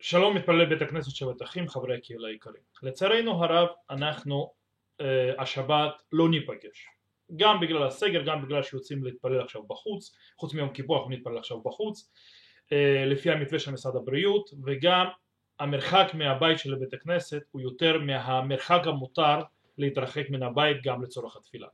שלום מתפלל בית הכנסת שבת אחים, חברי הקהילה היקרים. לצערנו הרב אנחנו אה, השבת לא ניפגש. גם בגלל הסגר, גם בגלל שיוצאים להתפלל עכשיו בחוץ, חוץ מיום כיפור אנחנו נתפלל עכשיו בחוץ, אה, לפי המתווה של משרד הבריאות, וגם המרחק מהבית של בית הכנסת הוא יותר מהמרחק המותר להתרחק מן הבית גם לצורך התפילה.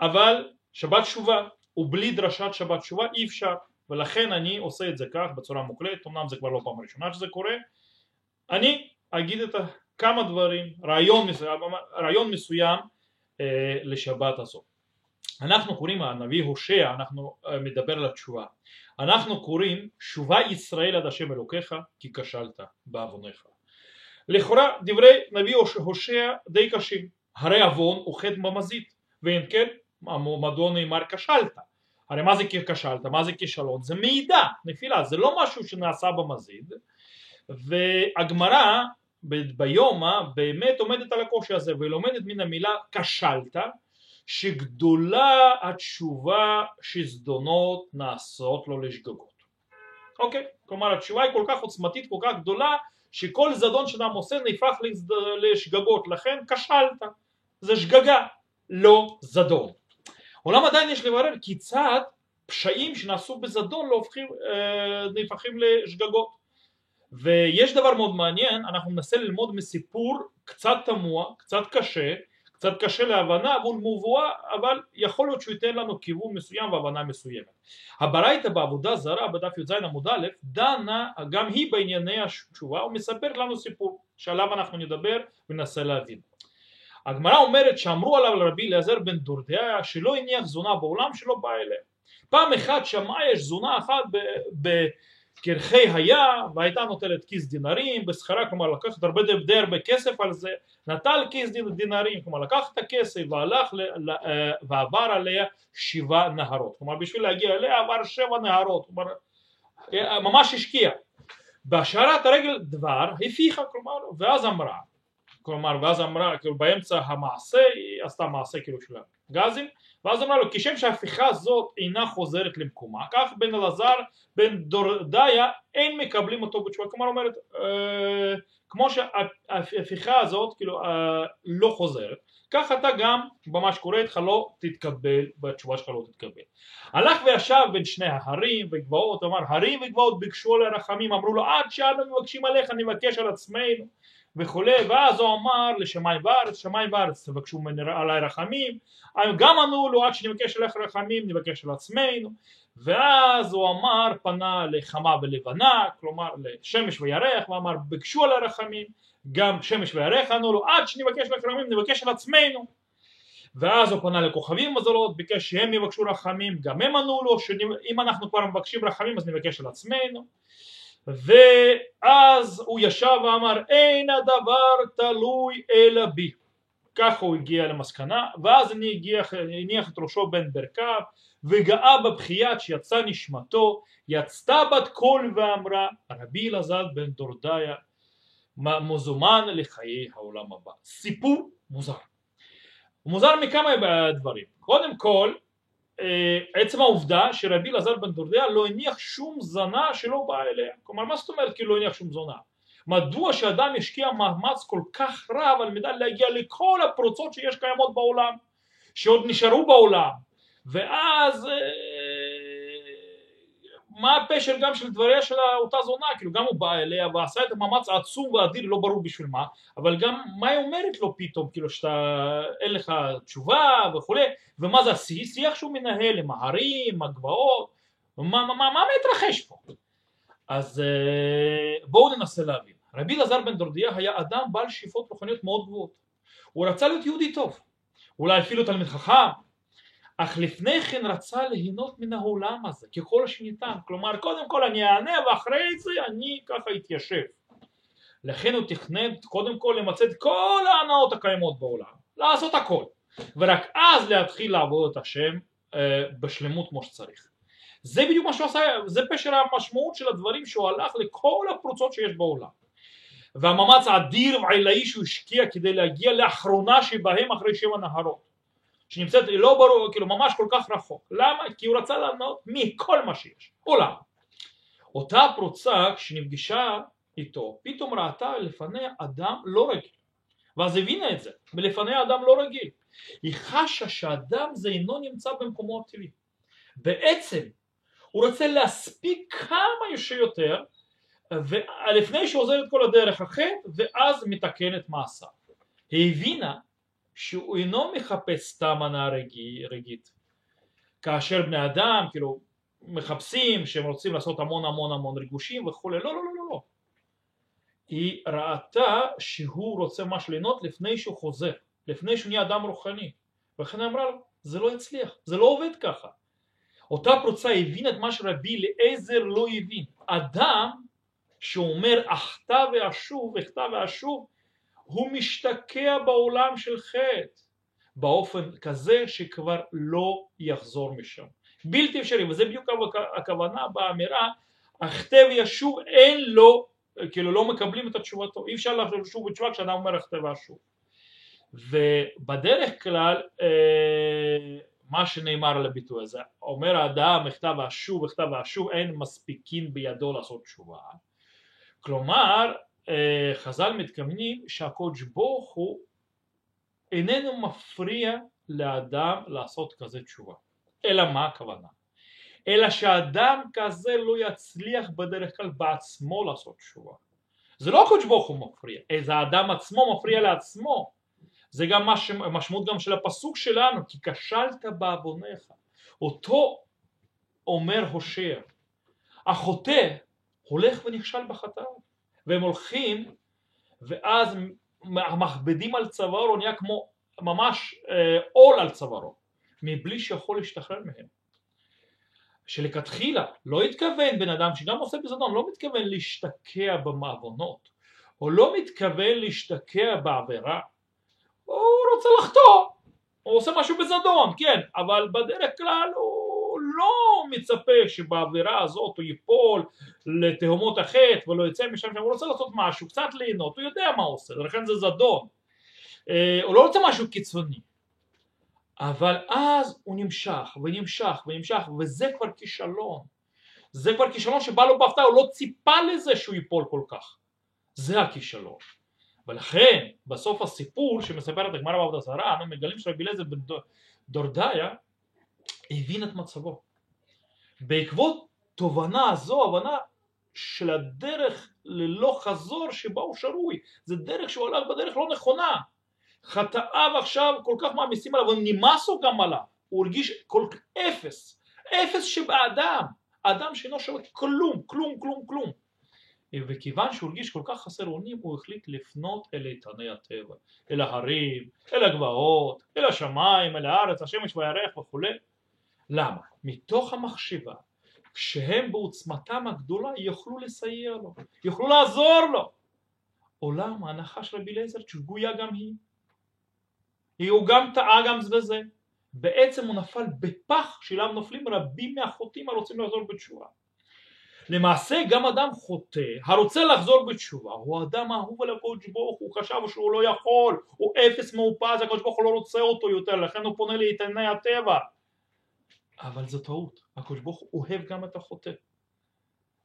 אבל שבת תשובה, ובלי דרשת שבת תשובה אי אפשר. ולכן אני עושה את זה כך בצורה מוקלטת, אמנם זה כבר לא פעם ראשונה שזה קורה, אני אגיד את כמה דברים, רעיון מסוים, רעיון מסוים אה, לשבת הזאת. אנחנו קוראים, הנביא הושע, אנחנו אה, מדבר על התשובה, אנחנו קוראים שובה ישראל עד השם אלוקיך כי כשלת בעווניך. לכאורה דברי נביא הושע די קשים, הרי עוון הוא חטא במזית, ואם כן מדוע נאמר כשלת הרי מה זה כשלת? מה זה כישלון? זה מעידה, נפילה, זה לא משהו שנעשה במזיד והגמרא ביומא באמת עומדת על הקושי הזה ולומדת מן המילה כשלת שגדולה התשובה שזדונות נעשות לו לשגגות אוקיי? כלומר התשובה היא כל כך עוצמתית, כל כך גדולה שכל זדון שאדם עושה נהפך לשגגות לכן כשלת זה שגגה לא זדון אולם עדיין יש לברר כיצד פשעים שנעשו בזדון לא הופכים, אה, נהפכים לשגגות ויש דבר מאוד מעניין, אנחנו ננסה ללמוד מסיפור קצת תמוה, קצת קשה, קצת קשה להבנה אבל מבואה, אבל יכול להיות שהוא ייתן לנו כיוון מסוים והבנה מסוימת. הברייתא בעבודה זרה בדף י"ז עמוד א' דנה גם היא בענייני התשובה ומספרת לנו סיפור שעליו אנחנו נדבר וננסה להבין. הגמרא אומרת שאמרו עליו לרבי אליעזר בן דורדיה שלא הניח זונה בעולם שלא בא אליה. פעם אחת שמע יש זונה אחת בקרחי היה והייתה נוטלת כיס דינרים בשכרה כלומר לקחת הרבה די הרבה כסף על זה נטל כיס דינרים כלומר לקח את הכסף והלך ל, אה, ועבר עליה שבעה נהרות כלומר בשביל להגיע אליה עבר שבע נהרות כלומר אה, ממש השקיע בהשארת הרגל דבר הפיחה כלומר ואז אמרה כלומר ואז אמרה כאילו באמצע המעשה היא עשתה מעשה כאילו של הגזים ואז אמרה לו כשם שההפיכה הזאת אינה חוזרת למקומה. כך בן אלעזר בן דורדיה אין מקבלים אותו בתשובה. כלומר אומרת אה, כמו שההפיכה הזאת כאילו אה, לא חוזרת כך אתה גם במה שקורה איתך לא תתקבל בתשובה שלך לא תתקבל. הלך וישב בין שני ההרים וגבעות אמר הרים וגבעות ביקשו עלי רחמים אמרו לו עד שאנו מבקשים עליך נבקש על עצמנו וכולי ואז הוא אמר לשמיים וארץ שמיים וארץ תבקשו עליי רחמים. גם ענו לו עד שנבקש עליך רחמים נבקש על עצמנו. ואז הוא אמר פנה לחמה ולבנה כלומר לשמש וירח ואמר ביקשו עליי רחמים גם שמש וירח ענו לו עד שנבקש עליך רחמים נבקש על עצמנו ואז הוא פנה לכוכבים מזלות ביקש שהם יבקשו רחמים גם הם ענו לו שאם אנחנו כבר מבקשים רחמים אז נבקש על עצמנו ואז הוא ישב ואמר אין הדבר תלוי אלא בי. ככה הוא הגיע למסקנה ואז אני הגיע, הניח את ראשו בין ברכיו וגאה בבכיית שיצא נשמתו יצתה בת קול ואמרה רבי אלעזר בן דורדיה מזומן לחיי העולם הבא. סיפור מוזר. מוזר מכמה דברים. קודם כל עצם העובדה שרבי אלעזר בן דורדיה לא הניח שום זונה שלא באה אליה. כלומר מה זאת אומרת כאילו לא הניח שום זונה? מדוע שאדם ישקיע מאמץ כל כך רב על מנת להגיע לכל הפרוצות שיש קיימות בעולם שעוד נשארו בעולם? ואז אה, מה הפשר גם של דבריה של אותה זונה, כאילו גם הוא בא אליה ועשה את המאמץ העצום והאדיר לא ברור בשביל מה, אבל גם מה היא אומרת לו פתאום, כאילו שאתה אין לך תשובה וכולי, ומה זה השיח שהוא מנהל עם ההרים, הגבעות, מה, מה, מה, מה מתרחש פה? אז אה, בואו ננסה להבין, רבי אלעזר בן דורדיה היה אדם בעל שאיפות רוחניות מאוד גבוהות, הוא רצה להיות יהודי טוב, אולי אפילו תלמיד חכם, אך לפני כן רצה ליהנות מן העולם הזה ככל שניתן. כלומר קודם כל אני אענה ואחרי זה אני ככה אתיישב. לכן הוא תכנן קודם כל למצד כל ההנאות הקיימות בעולם. לעשות הכל. ורק אז להתחיל לעבוד את השם אה, בשלמות כמו שצריך. זה בדיוק מה שהוא עשה, זה פשר המשמעות של הדברים שהוא הלך לכל הפרוצות שיש בעולם. והמאמץ האדיר והעילאי שהוא השקיע כדי להגיע לאחרונה שבהם אחרי שבע נהרות שנמצאת לא ברור, כאילו ממש כל כך רחוק. למה? כי הוא רצה לענות מכל מה שיש, עולם. אותה פרוצה כשנפגשה איתו, פתאום ראתה לפניה אדם לא רגיל. ואז הבינה את זה, ולפניה אדם לא רגיל. היא חשה שאדם זה אינו נמצא במקומו הטבעי. בעצם הוא רוצה להספיק כמה שיותר לפני שהוא עוזר את כל הדרך החטא ואז מתקן את מעשיו. היא הבינה שהוא אינו מחפש סתם הנאה רגעית. כאשר בני אדם כאילו מחפשים שהם רוצים לעשות המון המון המון ריגושים וכולי, לא לא לא לא לא. היא ראתה שהוא רוצה ממש ליהנות לפני שהוא חוזר, לפני שהוא נהיה אדם רוחני. ולכן אמרה לו, זה לא יצליח, זה לא עובד ככה. אותה פרוצה הבינה את מה שרבי אליעזר לא הבין. אדם שאומר אחטא ואשוב, אחטא ואשוב, הוא משתקע בעולם של חטא באופן כזה שכבר לא יחזור משם. בלתי אפשרי, וזה בדיוק הכוונה באמירה, אחטא וישוב אין לו, כאילו לא מקבלים את התשובתו, אי אפשר לשוב בתשובה כשאדם אומר אחטא ואשוב. ובדרך כלל אה, מה שנאמר על הביטוי הזה, אומר האדם בכתב ואשוב בכתב ואשוב אין מספיקים בידו לעשות תשובה כלומר חז"ל מתכוונים שהקודש ברוך הוא איננו מפריע לאדם לעשות כזה תשובה אלא מה הכוונה? אלא שאדם כזה לא יצליח בדרך כלל בעצמו לעשות תשובה זה לא הקודש ברוך הוא מפריע, זה האדם עצמו מפריע לעצמו זה גם מש, משמעות גם של הפסוק שלנו, כי כשלת בעווניך. אותו אומר הושע. החוטא הולך ונכשל בחטאת, והם הולכים ואז מכבדים על צווארו, נהיה כמו ממש אה, עול על צווארו, מבלי שיכול להשתחרר מהם. שלכתחילה לא התכוון בן אדם שגם עושה בזדון, לא מתכוון להשתקע במעוונות, או לא מתכוון להשתקע בעבירה, הוא רוצה לחטוא, הוא עושה משהו בזדון, כן, אבל בדרך כלל הוא לא מצפה שבאווירה הזאת הוא ייפול לתהומות החטא ולא יצא משם, הוא רוצה לעשות משהו, קצת ליהנות, הוא יודע מה הוא עושה, לכן זה זדון, אה, הוא לא רוצה משהו קיצוני, אבל אז הוא נמשך ונמשך ונמשך וזה כבר כישלון, זה כבר כישלון שבא לו בהפתעה, הוא לא ציפה לזה שהוא ייפול כל כך, זה הכישלון. ולכן בסוף הסיפור שמספרת הגמרא בעבודה זרה אנו מגלים שרבי אליעזר בדורדיה הבין את מצבו. בעקבות תובנה הזו, הבנה של הדרך ללא חזור שבה הוא שרוי, זה דרך שהוא הלך בדרך לא נכונה. חטאיו עכשיו כל כך מעמיסים עליו, ונמאס לו גם עליו, הוא הרגיש כל כך אפס, אפס שבאדם, אדם שאינו שווה כלום, כלום, כלום, כלום. וכיוון שהוא הרגיש כל כך חסר אונים הוא החליט לפנות אל איתני הטבע, אל ההרים, אל הגבעות, אל השמיים, אל הארץ, השמש והירח וכולי. למה? מתוך המחשבה כשהם בעוצמתם הגדולה יוכלו לסייע לו, יוכלו לעזור לו. עולם ההנחה של רבי אליעזר שגויה גם היא. הוא גם טעה גם בזה. בעצם הוא נפל בפח שאליו נופלים רבים מהחוטאים הרוצים לחזור בתשובה. למעשה גם אדם חוטא הרוצה לחזור בתשובה הוא אדם אהוב על הקודש ברוך הוא חשב שהוא לא יכול הוא אפס מאופז הקודש ברוך הוא לא רוצה אותו יותר לכן הוא פונה לאיתני הטבע אבל זו טעות. הקודש ברוך אוהב גם את החוטא.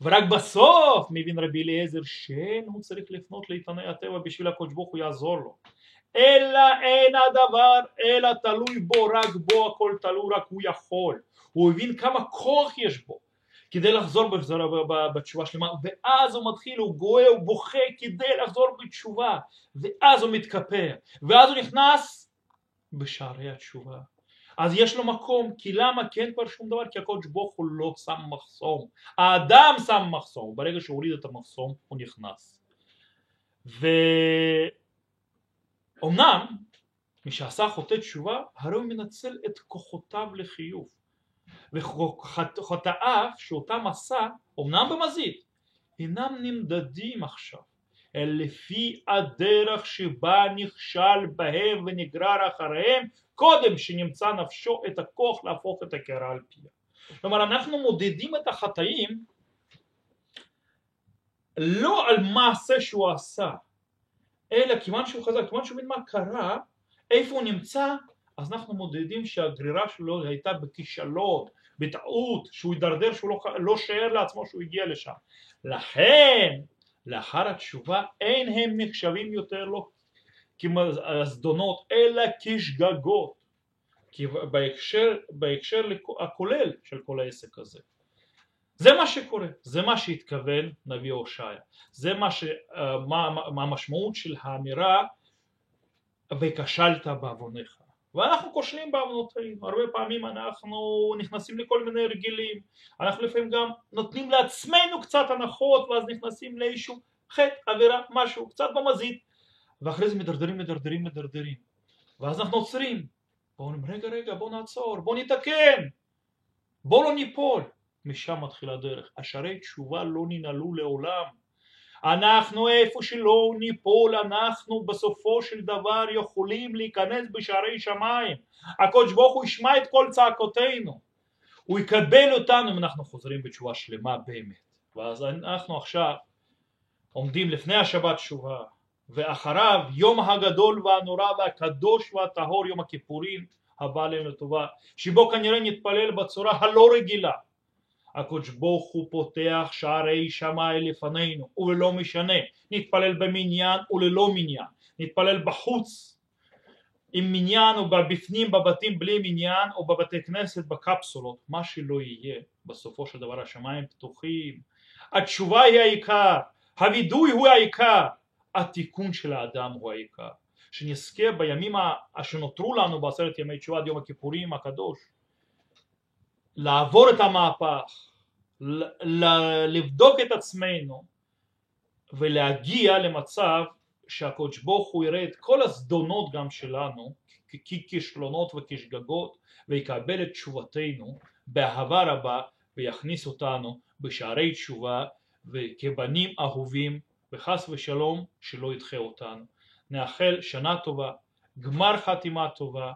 ורק בסוף מבין רבי אליעזר שאין הוא צריך לפנות לאיתני הטבע בשביל הקודש ברוך הוא יעזור לו. אלא אין הדבר אלא תלוי בו רק בו הכל תלוי רק הוא יכול. הוא הבין כמה כוח יש בו. כדי לחזור בתשובה שלמה ואז הוא מתחיל, הוא גואה, הוא בוכה כדי לחזור בתשובה. ואז הוא מתכפר. ואז הוא נכנס בשערי התשובה אז יש לו מקום כי למה? כן כבר שום דבר כי הקודש ברוך הוא לא שם מחסום. האדם שם מחסום. ברגע שהוא הוריד את המחסום הוא נכנס. ואומנם מי שעשה חוטא תשובה הרי הוא מנצל את כוחותיו לחיוב. וחטאיו שאותם עשה אמנם במזיד אינם נמדדים עכשיו לפי הדרך שבה נכשל בהם ונגרר אחריהם קודם שנמצא נפשו את הכוח להפוך את הקערה על פיה. כלומר אנחנו מודדים את החטאים לא על מעשה שהוא עשה אלא כיוון שהוא חזר, כיוון שהוא מבין מה קרה, איפה הוא נמצא אז אנחנו מודדים שהגרירה שלו הייתה בכישלון, בטעות, שהוא הידרדר, שהוא לא, לא שיער לעצמו שהוא הגיע לשם. לכן לאחר התשובה אין הם נחשבים יותר לא כזדונות אלא כשגגות כי בהקשר, בהקשר הכולל של כל העסק הזה. זה מה שקורה, זה מה שהתכוון נביא הושעיה, זה מה, ש, מה, מה המשמעות של האמירה וכשלת בעוונך ואנחנו כושלים בעוונותינו, הרבה פעמים אנחנו נכנסים לכל מיני רגילים, אנחנו לפעמים גם נותנים לעצמנו קצת הנחות ואז נכנסים לאיזשהו חטא, עבירה, משהו, קצת במזיד. ואחרי זה מדרדרים, מדרדרים, מדרדרים. ואז אנחנו עוצרים, בואו אומרים רגע רגע בואו נעצור, בואו נתקן, בואו לא ניפול, משם מתחילה הדרך, השערי תשובה לא ננעלו לעולם אנחנו איפה שלא ניפול אנחנו בסופו של דבר יכולים להיכנס בשערי שמיים. הקדוש ברוך הוא ישמע את כל צעקותינו. הוא יקבל אותנו אם אנחנו חוזרים בתשובה שלמה באמת. ואז אנחנו עכשיו עומדים לפני השבת תשובה ואחריו יום הגדול והנורא והקדוש והטהור יום הכיפורים הבא עלינו לטובה שבו כנראה נתפלל בצורה הלא רגילה הקדוש ברוך הוא פותח שערי שמיים לפנינו ולא משנה נתפלל במניין וללא מניין נתפלל בחוץ עם מניין או בפנים בבתים בלי מניין או בבתי כנסת בקפסולות מה שלא יהיה בסופו של דבר השמיים פתוחים. התשובה היא העיקר הווידוי הוא העיקר התיקון של האדם הוא העיקר. שנזכה בימים שנותרו לנו בעשרת ימי תשובה עד יום הכיפורים הקדוש לעבור את המהפך, לבדוק את עצמנו ולהגיע למצב שהקדוש ברוך הוא יראה את כל הזדונות גם שלנו ככישלונות וכשגגות ויקבל את תשובתנו באהבה רבה ויכניס אותנו בשערי תשובה וכבנים אהובים וחס ושלום שלא ידחה אותנו. נאחל שנה טובה, גמר חתימה טובה,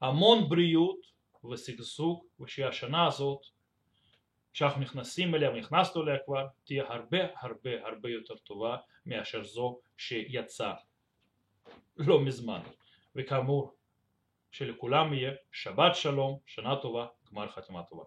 המון בריאות ושגשוג ושהשנה הזאת שאנחנו נכנסים אליה ונכנסנו אליה כבר תהיה הרבה הרבה הרבה יותר טובה מאשר זו שיצאה לא מזמן. וכאמור שלכולם יהיה שבת שלום, שנה טובה, גמר חתימה טובה